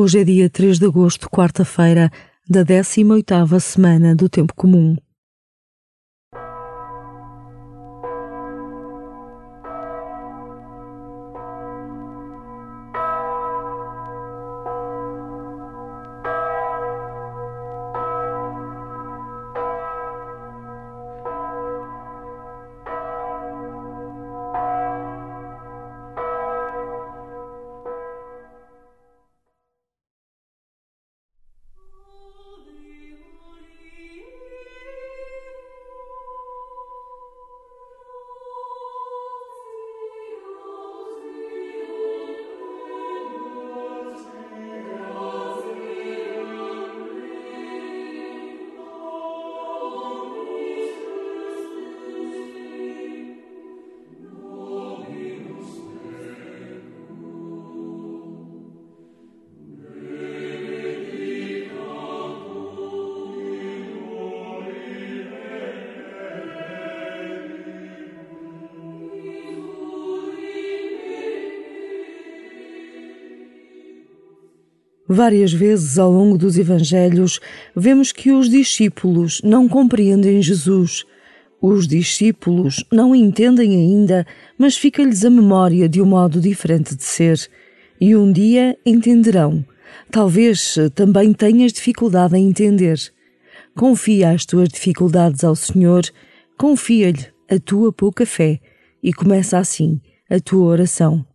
Hoje é dia 3 de agosto, quarta-feira, da 18ª semana do Tempo Comum. Várias vezes ao longo dos Evangelhos vemos que os discípulos não compreendem Jesus. Os discípulos não entendem ainda, mas fica-lhes a memória de um modo diferente de ser. E um dia entenderão. Talvez também tenhas dificuldade em entender. Confia as tuas dificuldades ao Senhor, confia-lhe a tua pouca fé e começa assim a tua oração.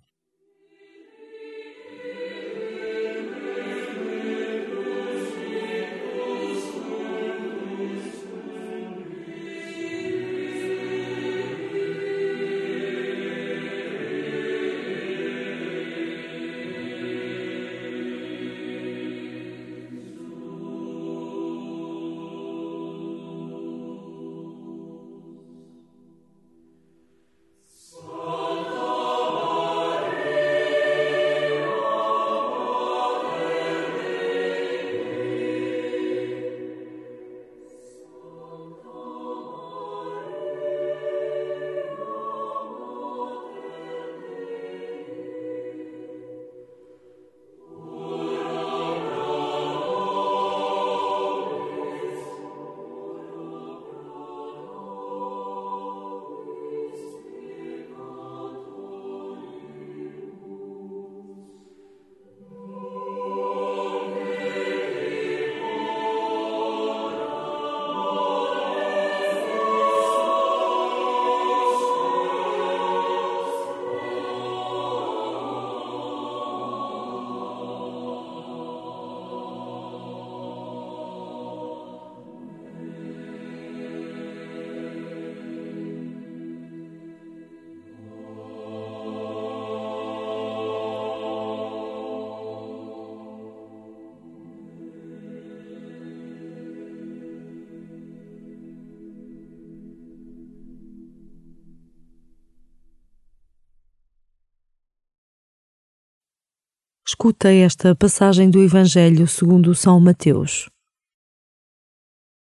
Escuta esta passagem do Evangelho segundo São Mateus.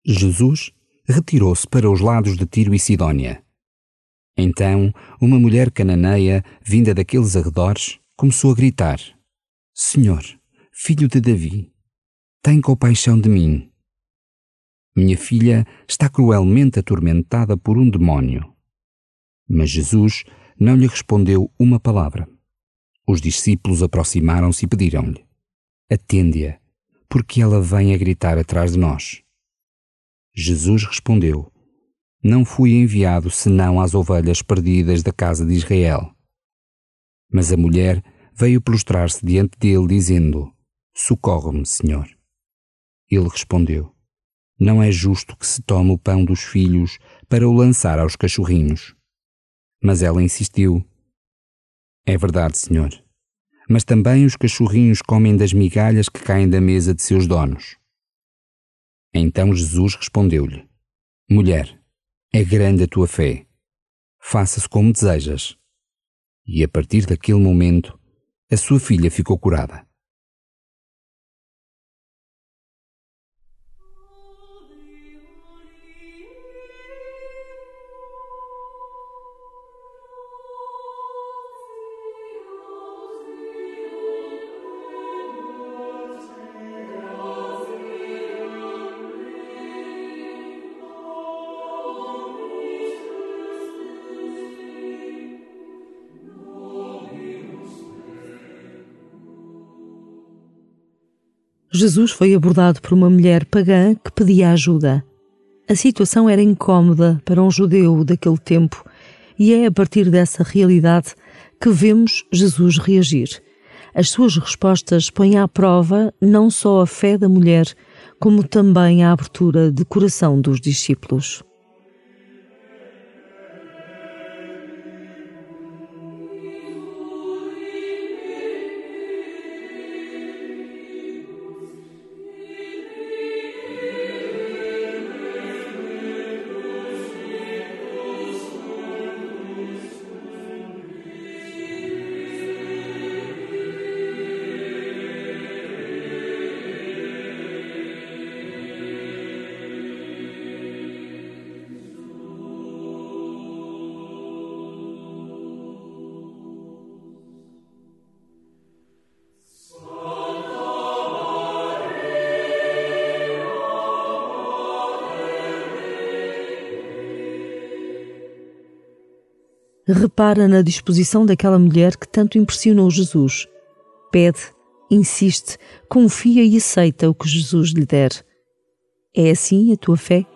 Jesus retirou-se para os lados de Tiro e Sidónia. Então, uma mulher cananeia, vinda daqueles arredores, começou a gritar: Senhor, filho de Davi, tem compaixão de mim. Minha filha está cruelmente atormentada por um demónio. Mas Jesus não lhe respondeu uma palavra. Os discípulos aproximaram-se e pediram-lhe: Atende-a, porque ela vem a gritar atrás de nós. Jesus respondeu: Não fui enviado senão às ovelhas perdidas da casa de Israel. Mas a mulher veio prostrar-se diante dele, dizendo: Socorre-me, Senhor. Ele respondeu: Não é justo que se tome o pão dos filhos para o lançar aos cachorrinhos. Mas ela insistiu: é verdade, senhor. Mas também os cachorrinhos comem das migalhas que caem da mesa de seus donos. Então Jesus respondeu-lhe: Mulher, é grande a tua fé. Faça-se como desejas. E a partir daquele momento, a sua filha ficou curada. Jesus foi abordado por uma mulher pagã que pedia ajuda. A situação era incômoda para um judeu daquele tempo e é a partir dessa realidade que vemos Jesus reagir. As suas respostas põem à prova não só a fé da mulher, como também a abertura de coração dos discípulos. Repara na disposição daquela mulher que tanto impressionou Jesus. Pede, insiste, confia e aceita o que Jesus lhe der. É assim a tua fé?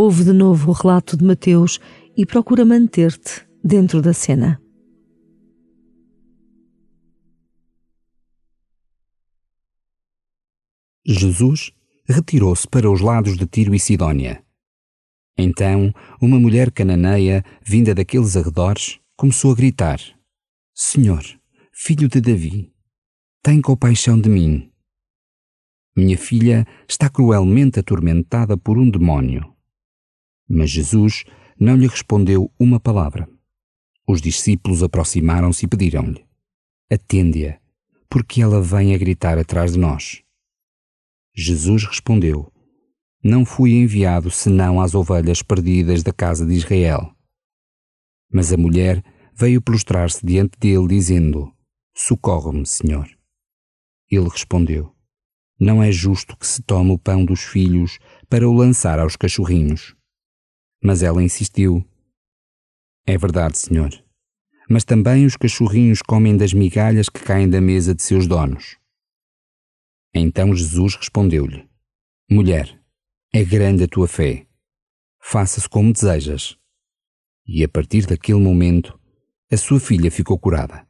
Ouve de novo o relato de Mateus e procura manter-te dentro da cena. Jesus retirou-se para os lados de Tiro e Sidónia. Então, uma mulher cananeia, vinda daqueles arredores, começou a gritar: Senhor, filho de Davi, tem compaixão de mim. Minha filha está cruelmente atormentada por um demónio. Mas Jesus não lhe respondeu uma palavra. Os discípulos aproximaram-se e pediram-lhe: Atende-a, porque ela vem a gritar atrás de nós. Jesus respondeu: Não fui enviado senão às ovelhas perdidas da casa de Israel. Mas a mulher veio prostrar-se diante dele, dizendo: Socorre-me, Senhor. Ele respondeu: Não é justo que se tome o pão dos filhos para o lançar aos cachorrinhos. Mas ela insistiu. É verdade, senhor. Mas também os cachorrinhos comem das migalhas que caem da mesa de seus donos. Então Jesus respondeu-lhe: Mulher, é grande a tua fé. Faça-se como desejas. E a partir daquele momento, a sua filha ficou curada.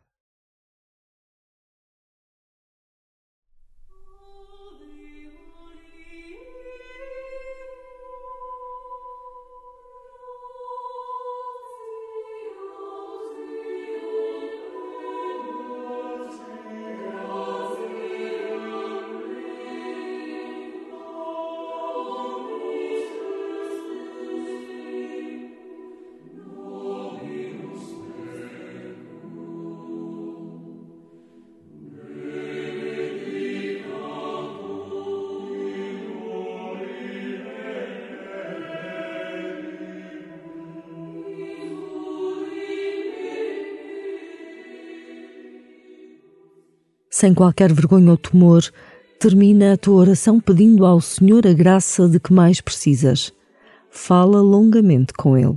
Sem qualquer vergonha ou temor, termina a tua oração pedindo ao Senhor a graça de que mais precisas. Fala longamente com Ele.